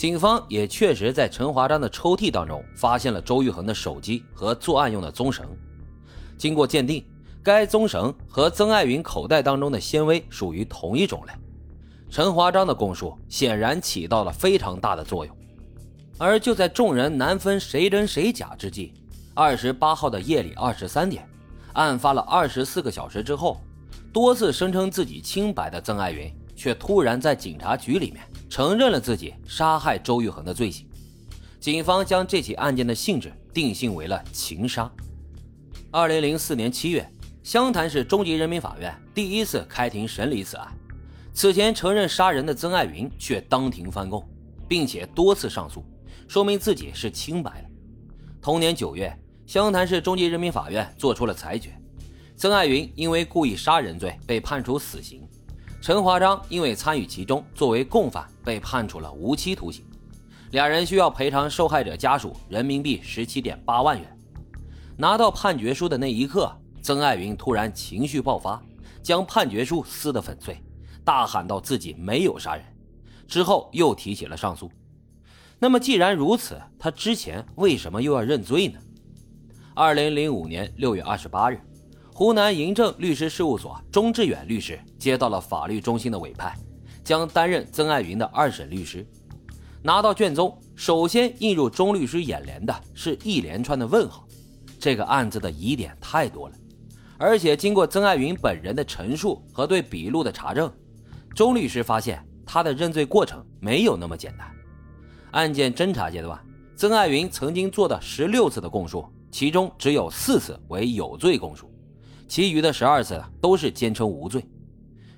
警方也确实在陈华章的抽屉当中发现了周玉恒的手机和作案用的棕绳。经过鉴定，该棕绳和曾爱云口袋当中的纤维属于同一种类。陈华章的供述显然起到了非常大的作用。而就在众人难分谁真谁假之际，二十八号的夜里二十三点，案发了二十四个小时之后，多次声称自己清白的曾爱云，却突然在警察局里面承认了自己杀害周玉恒的罪行。警方将这起案件的性质定性为了情杀。二零零四年七月，湘潭市中级人民法院第一次开庭审理此案。此前承认杀人的曾爱云却当庭翻供，并且多次上诉。说明自己是清白的。同年九月，湘潭市中级人民法院作出了裁决，曾爱云因为故意杀人罪被判处死刑，陈华章因为参与其中作为共犯被判处了无期徒刑，两人需要赔偿受害者家属人民币十七点八万元。拿到判决书的那一刻，曾爱云突然情绪爆发，将判决书撕得粉碎，大喊道自己没有杀人，之后又提起了上诉。那么既然如此，他之前为什么又要认罪呢？二零零五年六月二十八日，湖南银正律师事务所钟志远律师接到了法律中心的委派，将担任曾爱云的二审律师。拿到卷宗，首先映入钟律师眼帘的是一连串的问号。这个案子的疑点太多了，而且经过曾爱云本人的陈述和对笔录的查证，钟律师发现他的认罪过程没有那么简单。案件侦查阶段，曾爱云曾经做的十六次的供述，其中只有四次为有罪供述，其余的十二次都是坚称无罪。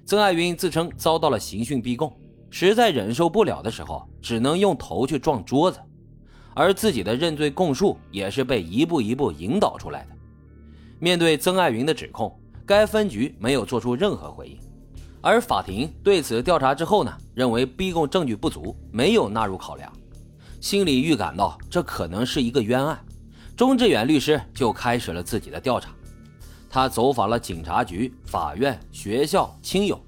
曾爱云自称遭到了刑讯逼供，实在忍受不了的时候，只能用头去撞桌子，而自己的认罪供述也是被一步一步引导出来的。面对曾爱云的指控，该分局没有做出任何回应。而法庭对此调查之后呢，认为逼供证据不足，没有纳入考量。心里预感到这可能是一个冤案，钟志远律师就开始了自己的调查。他走访了警察局、法院、学校、亲友，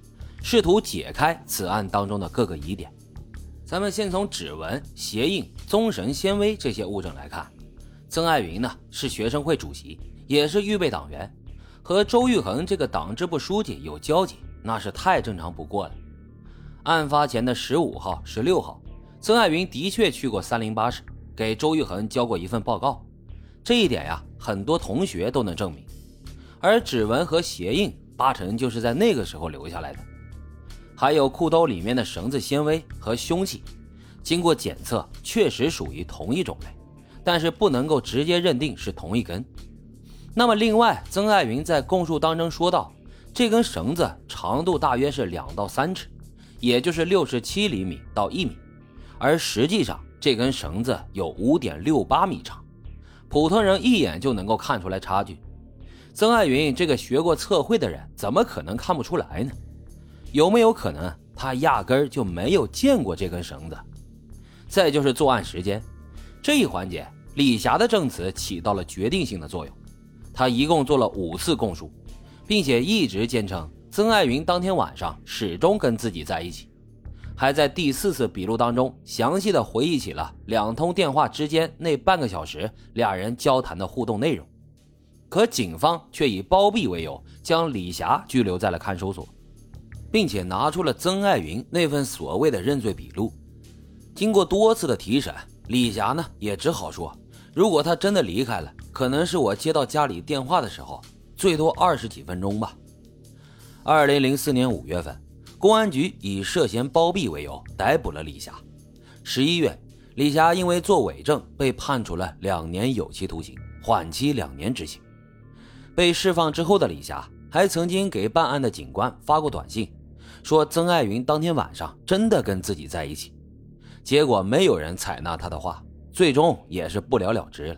试图解开此案当中的各个疑点。咱们先从指纹、鞋印、棕绳纤维这些物证来看，曾爱云呢是学生会主席，也是预备党员，和周玉恒这个党支部书记有交集，那是太正常不过了。案发前的十五号、十六号。曾爱云的确去过三零八室，给周玉恒交过一份报告，这一点呀，很多同学都能证明。而指纹和鞋印，八成就是在那个时候留下来的。还有裤兜里面的绳子纤维和凶器，经过检测，确实属于同一种类，但是不能够直接认定是同一根。那么，另外，曾爱云在供述当中说到，这根绳子长度大约是两到三尺，也就是六十七厘米到一米。而实际上，这根绳子有五点六八米长，普通人一眼就能够看出来差距。曾爱云这个学过测绘的人，怎么可能看不出来呢？有没有可能他压根儿就没有见过这根绳子？再就是作案时间这一环节，李霞的证词起到了决定性的作用。他一共做了五次供述，并且一直坚称曾爱云当天晚上始终跟自己在一起。还在第四次笔录当中详细的回忆起了两通电话之间那半个小时俩人交谈的互动内容，可警方却以包庇为由将李霞拘留在了看守所，并且拿出了曾爱云那份所谓的认罪笔录。经过多次的提审，李霞呢也只好说，如果他真的离开了，可能是我接到家里电话的时候，最多二十几分钟吧。二零零四年五月份。公安局以涉嫌包庇为由逮捕了李霞。十一月，李霞因为作伪证被判处了两年有期徒刑，缓期两年执行。被释放之后的李霞还曾经给办案的警官发过短信，说曾爱云当天晚上真的跟自己在一起。结果没有人采纳他的话，最终也是不了了之了。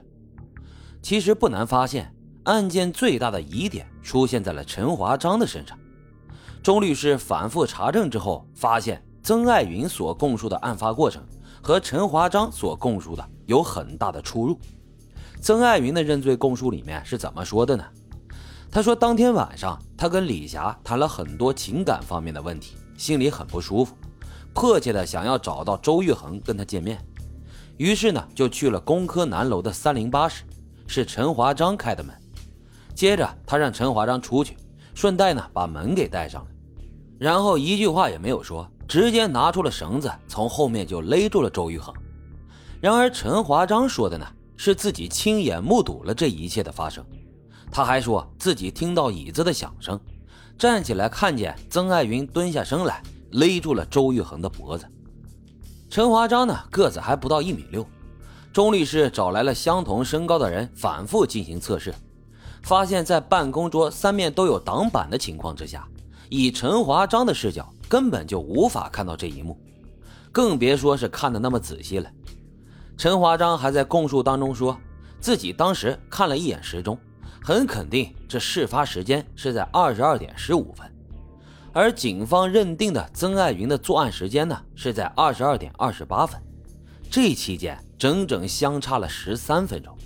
其实不难发现，案件最大的疑点出现在了陈华章的身上。钟律师反复查证之后，发现曾爱云所供述的案发过程和陈华章所供述的有很大的出入。曾爱云的认罪供述里面是怎么说的呢？他说，当天晚上他跟李霞谈了很多情感方面的问题，心里很不舒服，迫切的想要找到周玉衡跟他见面，于是呢就去了工科南楼的三零八室，是陈华章开的门。接着他让陈华章出去，顺带呢把门给带上了，然后一句话也没有说，直接拿出了绳子，从后面就勒住了周玉衡。然而陈华章说的呢是自己亲眼目睹了这一切的发生，他还说自己听到椅子的响声，站起来看见曾爱云蹲下身来。勒住了周玉衡的脖子。陈华章呢，个子还不到一米六。钟律师找来了相同身高的人，反复进行测试，发现，在办公桌三面都有挡板的情况之下，以陈华章的视角根本就无法看到这一幕，更别说是看的那么仔细了。陈华章还在供述当中说，自己当时看了一眼时钟，很肯定这事发时间是在二十二点十五分。而警方认定的曾爱云的作案时间呢，是在二十二点二十八分，这期间整整相差了十三分钟。